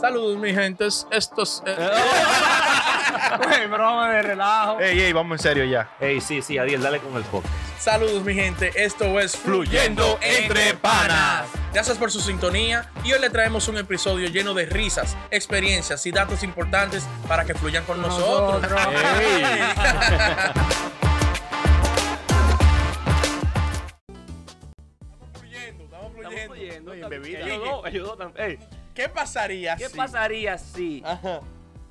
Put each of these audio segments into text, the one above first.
Saludos, mi gentes. Estos. eh, Güey, broma de relajo. Ey, ey, vamos en serio ya. Ey, sí, sí, Adiel, dale con el podcast. saludos, mi gente. Esto es Fluyendo Entre Panas. Gracias por su sintonía. Y hoy le traemos un episodio lleno de risas, experiencias y datos importantes para que fluyan con nosotros. Nosotros. Estamos fluyendo, estamos Estamos fluyendo. fluyendo. También. bebida. Ayudó, ayudó también. ¿Qué pasaría ¿qué si- pasaría si Ajá.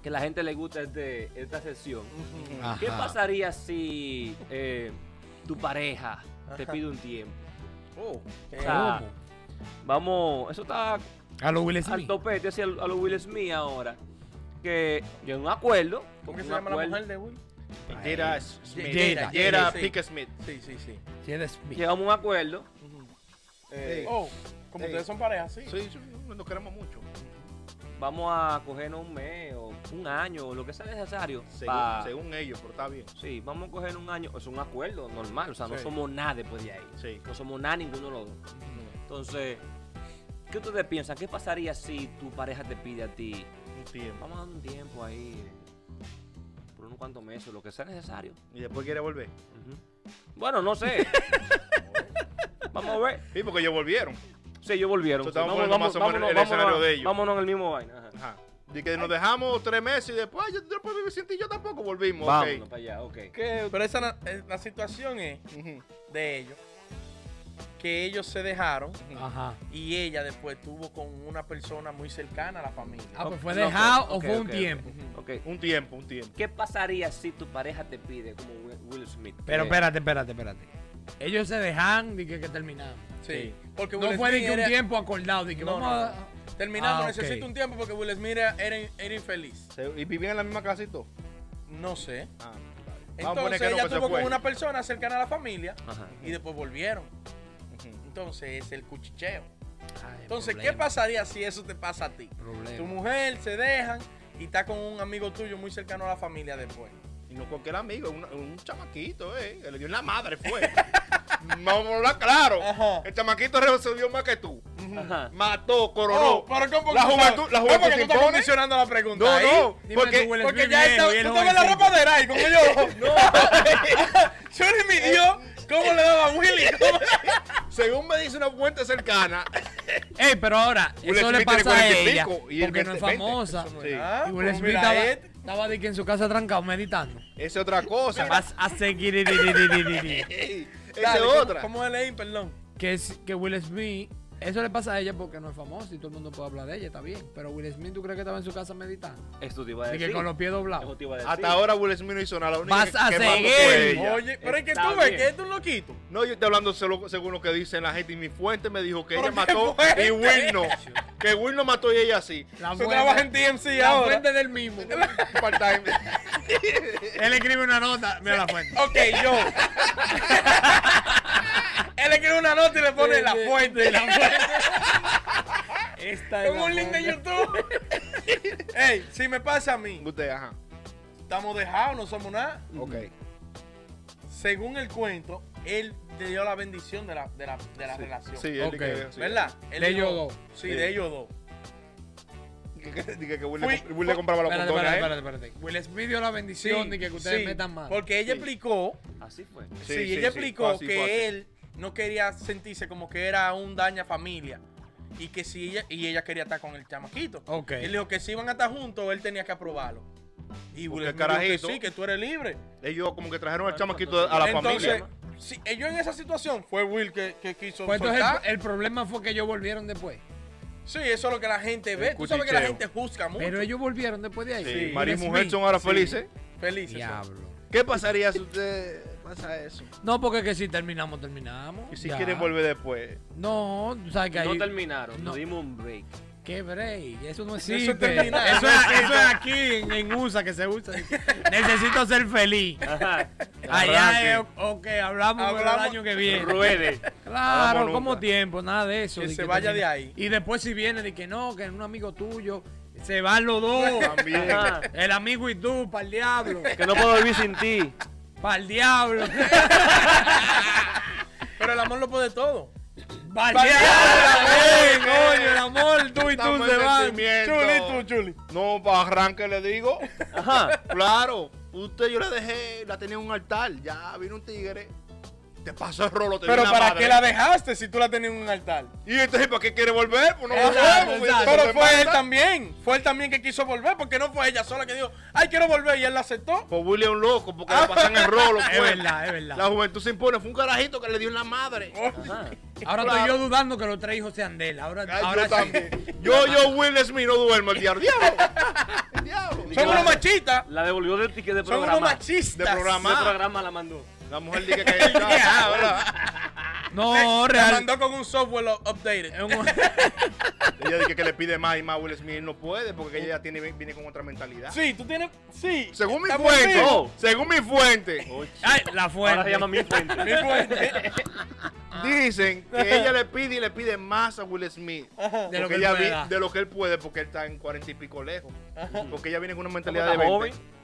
que la gente le gusta este, esta sesión? Ajá. ¿Qué pasaría si eh, tu pareja te pide un tiempo? Oh, O sea, ¿Cómo? vamos, eso está A los Will al Smith. topete, así a lo a los Will Smith ahora. Que en un acuerdo. ¿Cómo que se llama la mujer de Will? Smith. Jada, Jada Jada, sí. Pickett Smith. Sí, sí, sí. Jada Smith. Llegamos a un acuerdo. Ey. Oh, como ustedes son pareja, sí. Sí, sí, nos queremos mucho. Vamos a cogernos un mes o un año o lo que sea necesario. Según, pa- según ellos, pero está bien. Sí, vamos a coger un año. Es un acuerdo normal. O sea, no Sí. somos nada después de ahí. Sí. No somos nada ninguno de los dos. Entonces, ¿qué ustedes piensan? ¿Qué pasaría si tu pareja te pide a ti? Un tiempo. Vamos a dar un tiempo ahí. Por unos cuantos meses, lo que sea necesario. Y después quiere volver. Ujú. Bueno, no sé. vamos a ver. Sí, porque ellos volvieron. Sí, ellos volvieron. Sí, estamos poniendo más o menos el escenario de ellos. Vámonos en el mismo vaina. Ajá. Ajá. Y que nos dejamos tres meses y después yo después vivir sin ti, yo tampoco volvimos. Vámonos ok. para allá, ok. Que- pero esa eh, la situación es de ellos que ellos se dejaron Ajá. y ella después tuvo con una persona muy cercana a la familia. Ah, pues fue dejado o fue un tiempo. Ok. Un tiempo, un tiempo. ¿Qué pasaría si tu pareja te pide como Will- Smith? Pero Que- espérate, espérate, espérate. Ellos se dejan de que, que terminamos. Sí. Porque No Will fue de que un era- tiempo acordado, de que No, vamos no, a... Terminamos, Ah, ok. necesito un tiempo porque Will Smith era, era, era infeliz. Se- ¿Y vivían en la misma casa y todo? No sé. Ah, vamos a Entonces poner que no, ella que se tuvo fue. con una persona cercana a la familia Ajá. y después volvieron. Ujú. Entonces es el cuchicheo. Ay, Entonces, ¿qué problema, pasaría si eso te pasa a ti? problema. Tu mujer se dejan y está con un amigo tuyo muy cercano a la familia después. No cualquier amigo, un, un chamaquito, eh, que le dio en la madre, fue. Vamos a hablar claro. Ajá. El chamaquito resolvió más que tú. Ajá. Mató, coronó. Oh, pero ¿cómo La juventud- la ¿Cómo juventud que te tú estás impone? condicionando la pregunta no, ahí? no, Dime porque tú, Porque ya está, tú la jovencito. rapadera ahí con ellos. No. Yo ni midió cómo le daba a Willy. Según me dice una fuente cercana, Ey, pero ahora, Will eso le Smith pasa a 40 y ella, pico y él porque no es 20. famosa. Sí. Y Will Pues Smith estaba, estaba de que en su casa trancado meditando. esa es otra cosa. Vas a seguir Esa es ¿cómo- otra. ¿Cómo es leí, perdón? que, es, que Will Smith, eso le pasa a ella porque no es famosa y todo el mundo puede hablar de ella, está bien. Pero Will Smith, ¿tú crees que estaba en su casa meditando? Esto te iba a De decir. que con los pies doblados. Eso te iba a decir. Hasta ahora Will Smith no hizo nada. La única Vas que- a seguir. Oye, pero es que tú ves que esto es un loquito. No, yo estoy hablando solo- según lo que dicen la gente. Y mi fuente me dijo que ¿Pero ella mató fuente? y Will no. Que Will no mató y ella sí. La Tú trabajas en TMC la ahora. fuente del mismo. Part-time. Él escribe una nota, mira la fuente. Ok, yo. Él escribe una nota y le pone la fuente. la fuente. Esta es Con la un link de. YouTube. Ey, si me pasa a mí, Usted, ajá. estamos dejados, no somos nada. Ok. Según el cuento, él le dio la bendición de la, de la, de la relación. Sí, él Ok. dije, sí. ¿Verdad? Él De ellos dos. Sí, Sí. de ellos dos. Dije que, dije que Will, Fui- le, comp- Will le compraba los Espérate, condones. espérate, ¿eh? espérate, espérate. Will Smith dio la bendición de que ustedes sí, metan mano. Porque ella Sí. explicó, Así fue. sí, Sí, sí, ella sí, explicó fue así, que fue él no quería sentirse como que era un daña familia. Y que si ella, y ella quería estar con el chamaquito. Ok. Él dijo que si iban a estar juntos, él tenía que aprobarlo. Y Will Smith dijo que carajito- sí, que tú eres libre. Ellos como que trajeron al chamaquito a la Entonces, familia. si ellos en esa situación fue Will que, que quiso Pues entonces soltar. el, el problema fue que ellos volvieron después. Sí, eso es lo que la gente ve. Tú sabes que la cuchicheo. gente juzga mucho. Pero ellos volvieron después de ahí. Sí, Sí, María y Will mujer Smith. son ahora Sí. felices. Felices. son. Diablo. ¿Qué pasaría si usted pasa eso? No, porque que si terminamos, terminamos. Y si Ya. quieren volver después. No, tú sabes que No terminaron. No. Nos dimos un break. ¿Qué break? Eso no Eso existe. es terminar. Eso es, eso es aquí en, en USA que se usa. Necesito ser feliz. Ajá. Allá es, ok, hablamos, Hablamos- el año que viene. Ruede. Claro, como tiempo, nada de eso. Que de se vaya termina- de ahí. Y después si viene de que no, que es un amigo tuyo, se van los dos. También. Ajá. El amigo y tú, para el diablo. Que no puedo vivir sin ti. Para el diablo. Pero el amor lo puede todo. Para el diablo. también, coño, el amor, tú y tú se van. Chuli, tú, Chuli. No, para arranque le digo. Ajá. Claro, usted yo la dejé, la tenía en un altar. Ya vino un tigre. Te pasó el rolo, te Pero ¿para madre. qué la dejaste si tú la tenías en un altar? Y entonces, ¿para qué quiere volver? Pues no Exacto, volvemos. pues, exacto. Pero fue él también. Fue él también que quiso volver, porque no fue ella sola que dijo, ay, quiero volver, y él la aceptó. Pues Willy es un loco porque le pasan el rolo. Es pues. verdad, es verdad. La juventud se impone. Fue un carajito que le dio en la madre. Ajá. Ahora Claro. estoy yo dudando que los tres hijos sean de él. Ahora, Ay, ahora yo sí. también. Yo, yo, Will Smith, no duermo el diablo. ¡Diablo! El diablo. Son unos machistas. La devolvió del ticket de Son unos programa. machistas. De programa. De programa la mandó. La mujer dice que. No, real. mandó con un software updated. Ella dice que le pide más y más a Will Smith. No puede porque ella ya tiene, viene con otra mentalidad. Sí, tú tienes. Sí. Según mi Estamos fuente. Oh. según mi fuente, Ay, la Ahora fuente. se llama mi fuente. Mi fuente. dicen que ella le pide y le pide más a Will Smith. De lo Porque que él ella vi- de lo que él puede, porque él está en cuarenta y pico lejos. Porque ella viene con una ¿Cómo mentalidad de está 20. joven?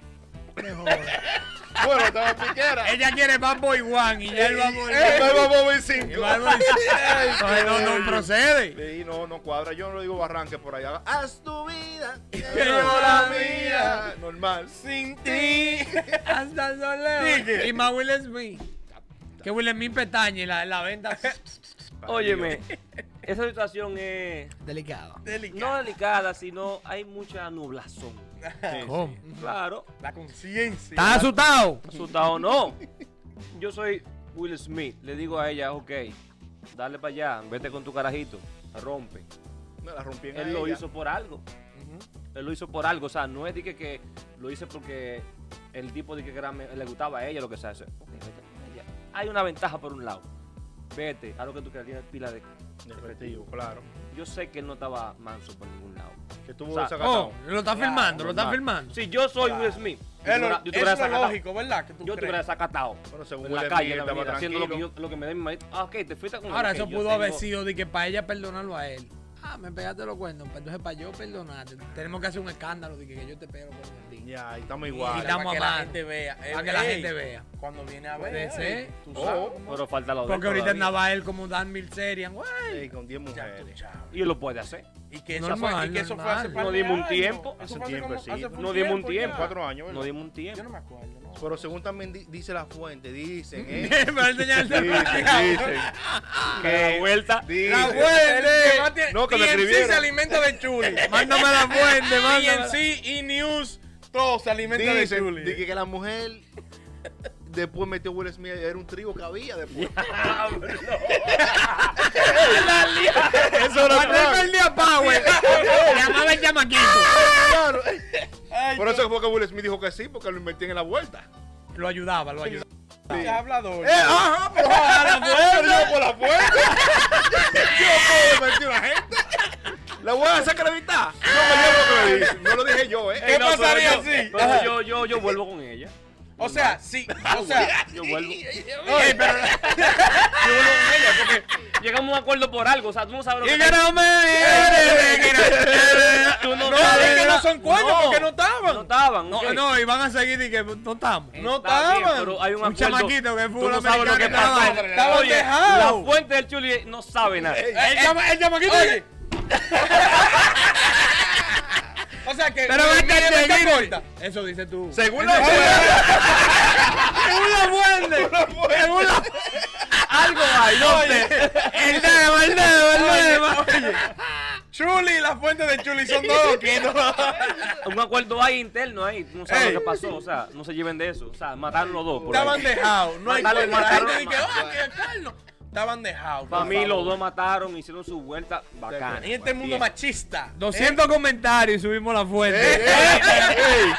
Bueno, estaba piquera. Ella quiere Bad Boy One y ya él va a morir. Eh, Y cinco. Bad Boy- no, no procede. Sí, no, no cuadra. Yo no lo digo barranque por allá. Haz tu vida, yo la mía. Normal. Sin ti. Hasta el soleo. Y más Will Smith. Que Will Smith petañe la, la venta. Óyeme, esa situación es Delicado. no delicada, sino hay mucha nublazón. ¿Cómo? Claro, La conciencia. ¿Estás asustado? asustado no. Yo soy Will Smith. Le digo a ella, ok, dale para allá, vete con tu carajito, rompe. Me la rompí en Él lo ella. hizo por algo. Él lo hizo por algo. O sea, no es de que, que lo hice porque el tipo de que era me- le gustaba a ella, lo que sea. Eso, ok, vete con ella. Hay una ventaja por un lado. Vete, a lo que tú quieras, tienes pila de. Efectivo, claro. Yo sé que él no estaba manso por ningún lado. Que estuvo O sea, desacatado. Oh, lo está filmando, lo está Normal. filmando. Si yo soy Will Smith, yo Es tuviera- yo es tuviera lo desacatado. lógico, ¿verdad? Que tú Yo crees. tuviera desacatado. Bueno, según En la calle, en la avenida, haciendo lo que, tranquilo. yo, lo que me dé mi marido. Ah, ok, te fuiste con. Ahora, eso pudo tengo- haber sido de que para ella perdonarlo a él. Ah, me pegaste los cuernos. pues Entonces, para yo perdonarte, tenemos que hacer un escándalo de que, que yo te pego por el Ya, ahí estamos Y igual. estamos para que la gente vea. Para que la gente vea. Cuando viene a Puede ver. ser. ey, Tú Oh, sabes. Pero falta lo Porque ahorita andaba él como Dan Milserian, güey. Sí, con 10 Ya tú mujeres. Y él lo puede hacer. Y que eso Normal, fue, y que eso fue hace No dimos un tiempo. Hace tiempo, como- sí. No dimos un tiempo. Cuatro años, ¿verdad? No dimos un Yo tiempo. no me acuerdo, ¿no? Pero según también di- dice la fuente, dicen, ¿eh? Dicen, dicen. Que vuelta. La Dicen. fuente. que más tiene- No, que me escribieron. se alimenta de Chuli. Mándame la fuente, mándame. TMC y News, todo se alimenta de Dicen Chuli. que, que la mujer después metió Will Smith, era un trío que había después. Eso era Cuando plan. perdía power, llamaba el chamaquito. Claro. Ay, Por eso fue que Will Smith dijo que sí, porque lo invertían en la vuelta. Lo ayudaba, lo ayudaba. qué hablador. Eh, ajá, pero a la fuente. Yo por la fuente. Yo puedo invertir a la gente. La voy a desacreditar. No me llevo lo que me. No lo dije yo, ¿eh? ¿Qué No, pasaría Ajá. yo, yo, yo vuelvo con ella. O sea, sí, o sea, Yo vuelvo. oye, pero Yo vuelvo con ella porque llegamos a un acuerdo por algo. O sea, tú no sabes lo que no me Tú no no, es que no son cuernos No. porque no estaban. No estaban. No, y van a seguir y que no estamos. no estaban. pero hay un, Un acuerdo. chamaquito que fútbol no sabes lo que pasó. la fuente del Chuli no sabe nada. El chamaquito. O sea que Pero va a estar. Eso dices tú. Según la Según la fuente. Según la Algo hay, no sé. El dedo, el dedo, el dedo. Oye, Chuli y la fuente de Chuli son dos. Un acuerdo hay interno ahí. No sabes Ey. lo que pasó. O sea, no se lleven de eso. O sea, mataron los dos. por Estaban ahí. dejados. No hay Mataron- forma. La mataron- Estaban dejados. Para mí, favor. los dos mataron, hicieron su vuelta bacana. En este mundo Bien. machista. 200 comentarios y subimos la Ey, fuente. ey, ey,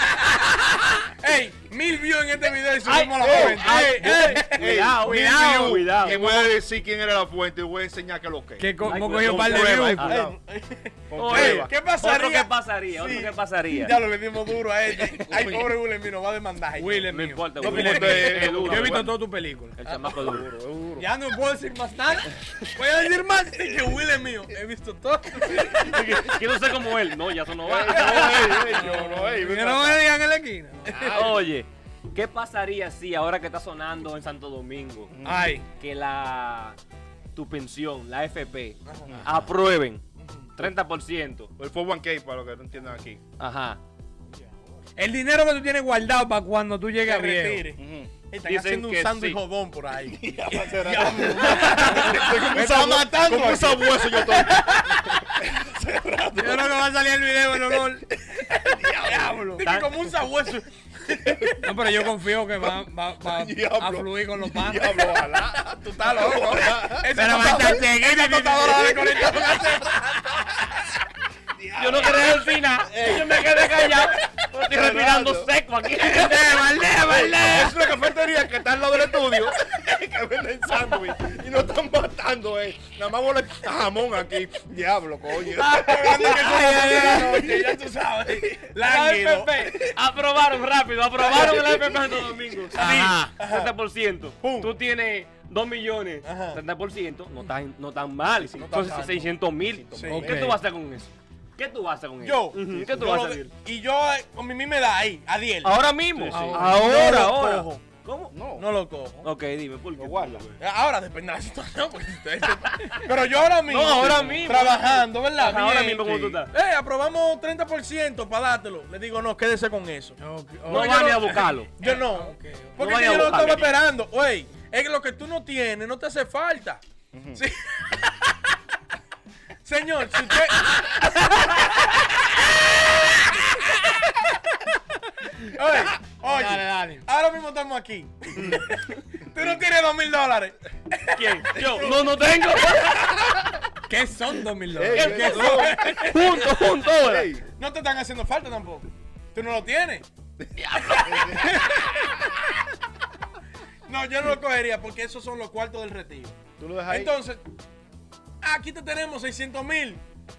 ey. Mil views en este video y subimos la fuente. Cuidado, cuidado, cuidado. Y voy a decir quién era la fuente y voy a enseñar que lo que. Que un par de views. ¿Qué pasaría? Otro que pasaría, otro Sí. que pasaría. Ya lo le dimos duro a este. Ay, pobre Will Smith, nos va a demandar. Will No importa, No, Yo he visto bueno. todas tus películas. El chamaco es duro. Ya no puedo decir más nada. Voy a decir más que Will es mío. He visto todo. Quiero ser como él. No, ya eso no va. no, no, ven Que no me digan en la esquina. Oye, ¿qué pasaría si ahora que está sonando en Santo Domingo, Ay. que la tu pensión, la FP, aprueben 30%. El 401k, para los que no entiendan aquí. Ajá. El dinero que tú tienes guardado para cuando tú llegues a viejo. Están Dicen haciendo un que sándwich sí. jodón por ahí. Me está matando Como un sabueso yo estoy. Yo creo que va a salir el video en. Diablo. Dije como un sabueso. No, pero yo confío que va, va, va a Diablo. fluir con los panos. Diablo, ojalá. Tú estás loco. Pero va a estar seguido. Esa tostadora de conectar Yo no quería decir nada. Yo me quedé callado. Estoy respirando seco aquí. ¡Valdea, valdea! Es una cafetería que está al lado del estudio que venden sándwich Nada más huele a jamón aquí. Diablo, coño. Ya tú sabes. La. FP. Aprobaron rápido. Aprobaron el FP en Santo Domingo. Sí. Ajá. 30%. Pum. Tú tienes 2 millones. Ajá. 30%. No tan, no tan mal. No tan Son tanto. 600 mil. Sí. ¿Qué tú vas a hacer con eso? ¿Qué tú vas a hacer con Yo. eso? Ujú, ¿Qué tú Yo vas a hacer? Y yo, eh, con mi me da ahí, a 10. Ahora mismo. Sí, sí. Ahora, ahora. ¿Cómo? No. No lo cojo. Ok, dime, ¿por qué? Lo guarda. Ahora depende de la situación. porque. Pero yo ahora mismo. No, ahora mismo. Trabajando, ¿verdad? Ajá, ahora mismo, ¿cómo tú estás? Eh, aprobamos 30% para dártelo. Le digo, no, quédese con eso. No yo van no- ni a buscarlo. Yo no. ok. Porque No yo lo estaba esperando. Güey, es que lo que tú no tienes no te hace falta. Sí. Señor, si usted. oye, oye, Dale, dale. ahora mismo estamos aquí. tú no tienes dos mil dólares. ¿Quién? Yo. No, no tengo. ¿Qué son dos mil Ey, dólares? ¿qué son? Ey, No te están haciendo falta tampoco. Tú no lo tienes. no, yo no lo cogería porque esos son los cuartos del retiro. Tú lo dejas ahí. Entonces, aquí te tenemos 600 mil.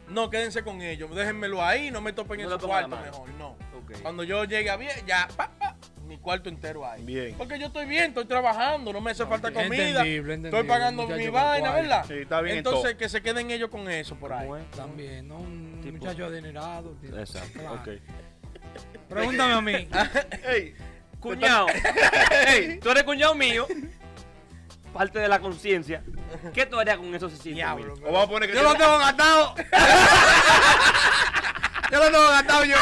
No, quédense con ellos. Déjenmelo ahí, no me topen en No su cuarto mejor. No. Cuando yo llegue a bien, ya, pa, pa, mi cuarto entero ahí. Bien. Porque yo estoy bien, estoy trabajando, no me hace falta comida. Entendible, entendible, Estoy pagando muchacho mi vaina. ¿verdad? Sí, está bien en Entonces, todo. que se queden ellos con eso por ahí. También, ¿no? Un Tipo- muchacho adinerado. tío. Exacto. Claro. Ok. Pregúntame a mí. Ey, Cuñado. Ey, tú eres cuñado mío. Parte de la conciencia. ¿Qué tú harías con esos 600 Diablo. mil? o vamos a poner que Yo lo tengo gastado. Yo lo tengo gastado yo.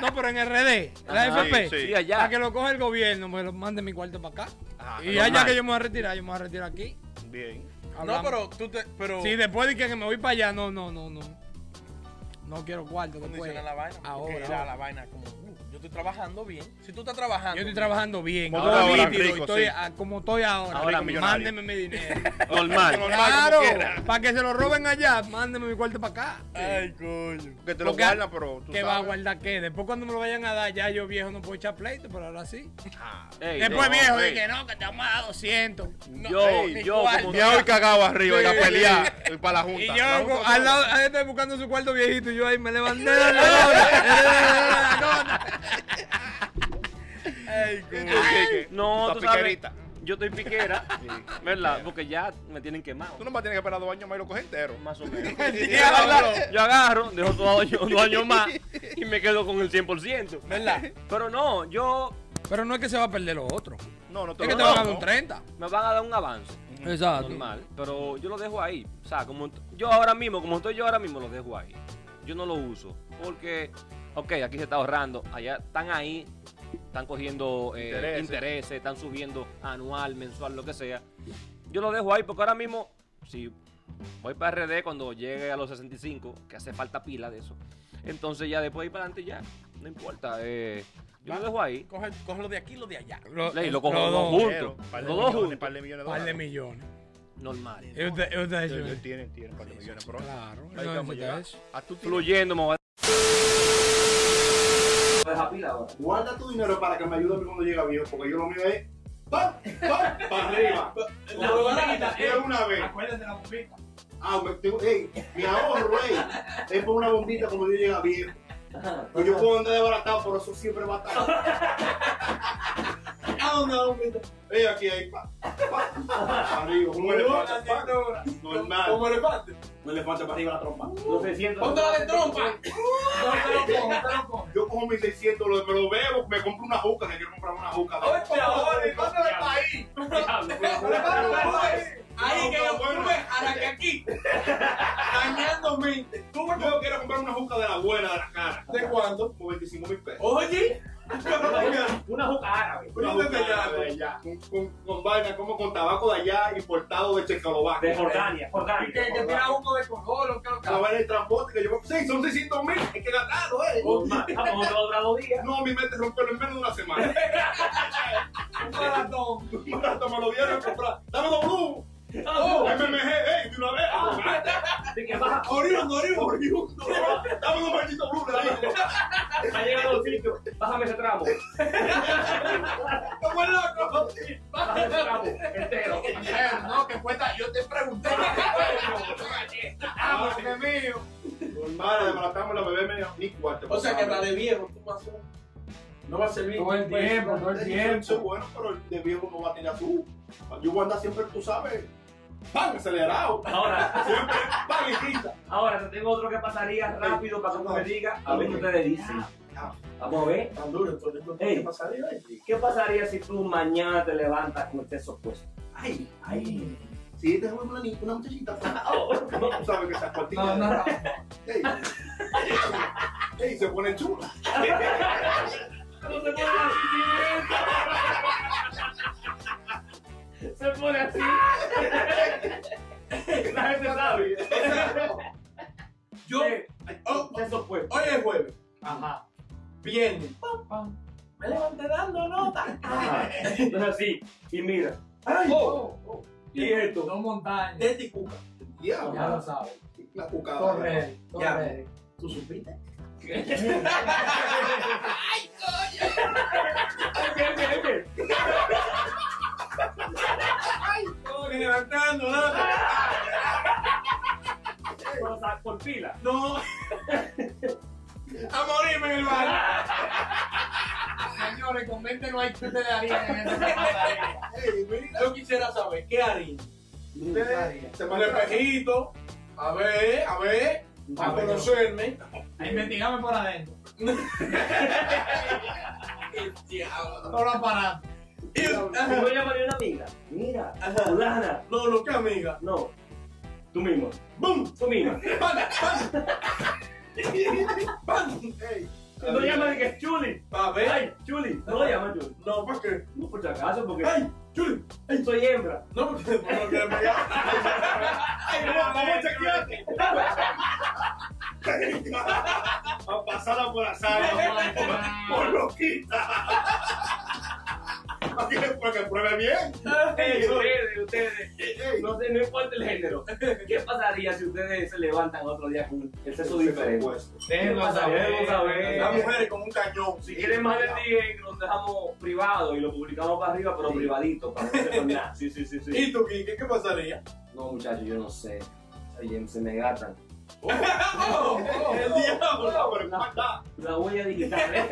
No, pero en RD, la Ajá. FP. Sí, allá. Para que lo coja el gobierno, me lo mande mi cuarto para acá. Y normal. allá que yo me voy a retirar, yo me voy a retirar aquí. Bien. No, Hablamos. pero tú te. Pero. Sí, después de que me voy para allá, no, no, no, no. No quiero cuarto después. condiciona la vaina. Ahora. la vaina como. Uh, yo estoy trabajando bien. Si tú estás trabajando. Yo estoy trabajando bien. Como ahora ahora, y rico, estoy sí. a- como estoy ahora. Ahora Rico. Mándeme mi dinero. Normal. claro, para que se lo roben allá, mándeme mi cuarto para acá. Ay, coño. Que te lo Porque- guardan, pero tú ¿Qué va a guardar qué? Después cuando me lo vayan a dar, ya yo viejo no puedo echar pleito, pero ahora sí. Ey, Después no, viejo, ey. dije, no, que te vamos a dar 200. Yo, ni yo, cuarto. como Me hoy cagado arriba y a pelear y para la junta. Y yo al lado, buscando su cuarto viejito y yo ahí me levanté de la nota. No, Tú sabes. piquerita. Yo estoy piquera, ¿verdad? Porque ya me tienen quemado. Tú no vas a tener que esperar dos años más y lo coges entero. Más o menos. Diablo. Yo agarro, dejo dos años, dos años más y me quedo con el 100%. ¿Verdad? Pero no, yo Pero no es que se va a perder lo otro. No, no te Es que te van a dar un 30. me van a dar un avance. Exacto. Normal. Pero yo lo dejo ahí. O sea, como yo ahora mismo, como estoy yo ahora mismo, lo dejo ahí. Yo no lo uso. Porque, ok, aquí se está ahorrando. Allá están ahí. Están cogiendo eh, Intereses. intereses. están subiendo anual, mensual, lo que sea. Yo lo dejo ahí porque ahora mismo, si voy para RD cuando llegue a los 65, que hace falta pila de eso, entonces ya después de ahí para adelante ya, no importa. eh, yo lo dejo ahí. Coge, coge lo de aquí y lo de allá. Ley, lo cojo los dos juntos. Los dos juntos. par de millones Par de millones. Normal. Y usted- y usted Sí, dice, sí, Tienen, tienen par de millones, pero Claro. ahí no vamos a tienes- Fluyendo, me voy a Guarda tu dinero para que me ayude a mí cuando llegue viejo, porque yo lo mío es ¡pam! ¡pam! para arriba. La bombita, Es una vez. Acuérdate la bombita. Ah, me, tengo, ey, mi ahorro, ey, es por una bombita cuando yo llegue viejo. Pues yo puedo andar desbaratado, pero eso siempre va a estar. ¿A dónde la bombita? Ey, aquí, ahí, pa, pa, pa, arriba, un elefante, pa. Normal. Como elefante. Un elefante para arriba la trompa. Los 600. Ponte la de trompa. No te lo pongo, te lo pongo. Yo cojo mis 600, lo- me lo bebo, me compro una juca, que quiero comprar una juca. Oye, ahora, ¿y cuándo el país? Ahí Ahí que yo bueno. tuve a la que aquí. Dañando mente. Yo quiero comprar una juca de la buena de la cara. ¿De cuánto? Como 25 mil pesos. Oye. Una juca árabe. Una juca allá. allá. Con, con, con vaina como con tabaco de allá importado de Checoslovaquia. De Jordania. Jordania. Que, que tira uno de color, que La vaina de transporte que yo Sí, son 600 mil. Hay que gastarlo, eh. Vamos a otro dos días. No, mi mente romperlo en menos de una semana. Un maratón. Barato, me lo dieron a comprar. Dame dos blue. Oh. MMG, ey, de una vez. Así que baja. Oriundo, oriundo. Oriundo. Dame dos malditos blue, le digo. Ha llegado al sitio. Bájame ese tramo. Como el loco. Bájame ese tramo. Entero. No, que cuesta, yo te pregunté. Ah, porque es mío. Normal, desbaratamos la bebé media ni cuarto. O sea que la de viejo, tú vas a No va a servir. Todo el tiempo, todo el Eso tiempo. es bueno, pero el de viejo no va a tener azul. Yo voy a andar siempre, tú sabes, pan acelerado. Ahora, Siempre y quita. ahora te tengo otro que pasaría rápido para que tú me digas. A ver qué ustedes dicen. Vamos a ver. Tan duro, entonces, ¿qué pasaría ahí? ¿Qué pasaría si tú mañana te levantas con el sexo opuesto? Ay, ay. Sí, déjame una, ni- una muchachita. Oh, No, tú sabes que esas cortinas. No, no, no. Ey. Ey, se pone chula. ¿Cómo se pone? Se pone así. La gente sabe. Yo, Eh, oh, Sexo opuesto. hoy es jueves, Ajá. viernes, me levanté dando nota. Ajá. Entonces así. Y mira. Ay, Oh, oh. Y esto. Dos montañas. de ticuca. Ya lo sabes. La cucada. Corre, Ya. corre. ¿Tú supiste? Me te daría en ese pasaría. Yo quisiera saber, ¿qué harían? Ustedes se a espejito. A ver, a ver. A A conocerme. A investigarme por adentro. Todo lo aparato. Y- Tú ajá. me llamarías una amiga. Mira, fulana. No, no, qué amiga. No. Tú mismo. ¡Bum! Tú misma. ¡Pan! ¡Pan! ¡Pan! Ey. No llamas de que es Chuli. A ver. Ay, Chuli. No lo llamas Chuli. No, ¿por qué? No, por si acaso, porque ¡Ay! ¡Chuli! soy hembra. No, porque no. Ay, no, vamos a chequearte. A pasarla por la sala. Por loquita. Para que, para que pruebe bien. Ustedes, ustedes. No sé, no importa el género. ¿Qué pasaría si ustedes se levantan otro día con el sexo diferente? Déjenlo saber. saber. Las mujeres con un cañón. Si quieren más del día, lo dejamos privado y lo publicamos para arriba, pero privadito, para que no nada. Sí, sí, sí, sí. ¿Y tú, Kike, qué pasaría? No, muchachos, yo no sé. Se me gatan. ¡Oh! ¡El diablo! Pero ¿cómo está? La huella digital, ¿eh?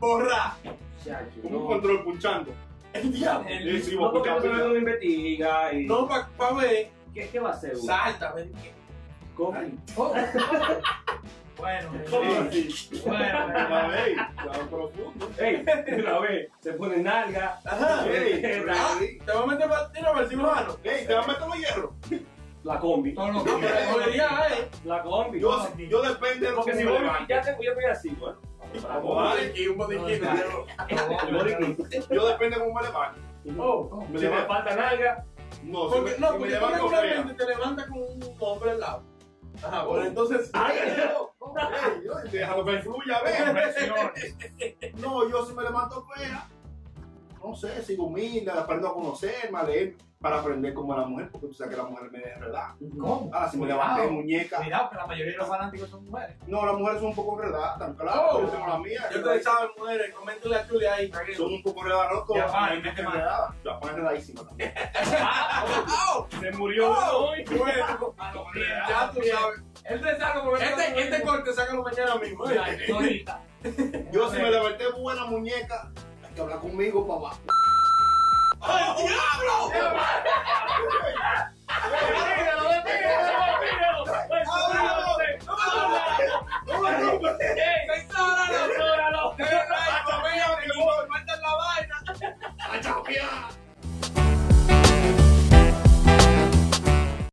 ¡Borra! Muchachos, Como un no. control punchando. ¡El diablo! Sí, sí, No, vos porque no investiga y... No, para pa ver. ¿Qué, ¿Qué va a hacer? Salta, ven. ¿Cómo? Oh. Bueno, ¿Cómo sí. así? Bueno, Ey, ya profundo. Ey, una vez, se pone nalga. Ajá. Ey, Ah, ready. ¿Te vas a meter para tiro para el cirujano? Ey, te vas a meter los hierros. La combi. todo lo No, pero que jodería. La combi. Yo, yo depende de lo Porque que si levante. ya te, yo estoy así, bueno. Un botiquín. Yo depende de cómo me levante. Oh. Me Si me levanto. falta nalga, No, si Porque, me, no, si me porque regularmente te levantas con un hombre al lado. Ajá, bueno, entonces. Ay, no. Ey, yo, déjalo que fluya, ve. No, yo si me levanto fea, no sé, sigo humilde, aprendo a conocerme, a leer, para aprender como la mujer, porque tú sabes que la mujer me enredada. ¿Cómo? Ahora, si me levanté muñeca, Cuidado, que la mayoría de los fanáticos son mujeres. no, las mujeres son un poco enredadas, tan claro, Oh. yo tengo la mía. Yo te saben, mujeres, coméntale a Chuli ahí. Son un poco enredadas, no todas, Ya va, hay mete gente mano. enredada. La ponen enredadísima también. se murió Oh, hoy. Bueno, ya tú sabes. Este es algo porque Este, este corte, sácalo mañana mismo. ¿eh? Yo si me levanté buena muñeca, que hablar conmigo, papá. ¡Ay, diablo! ¡No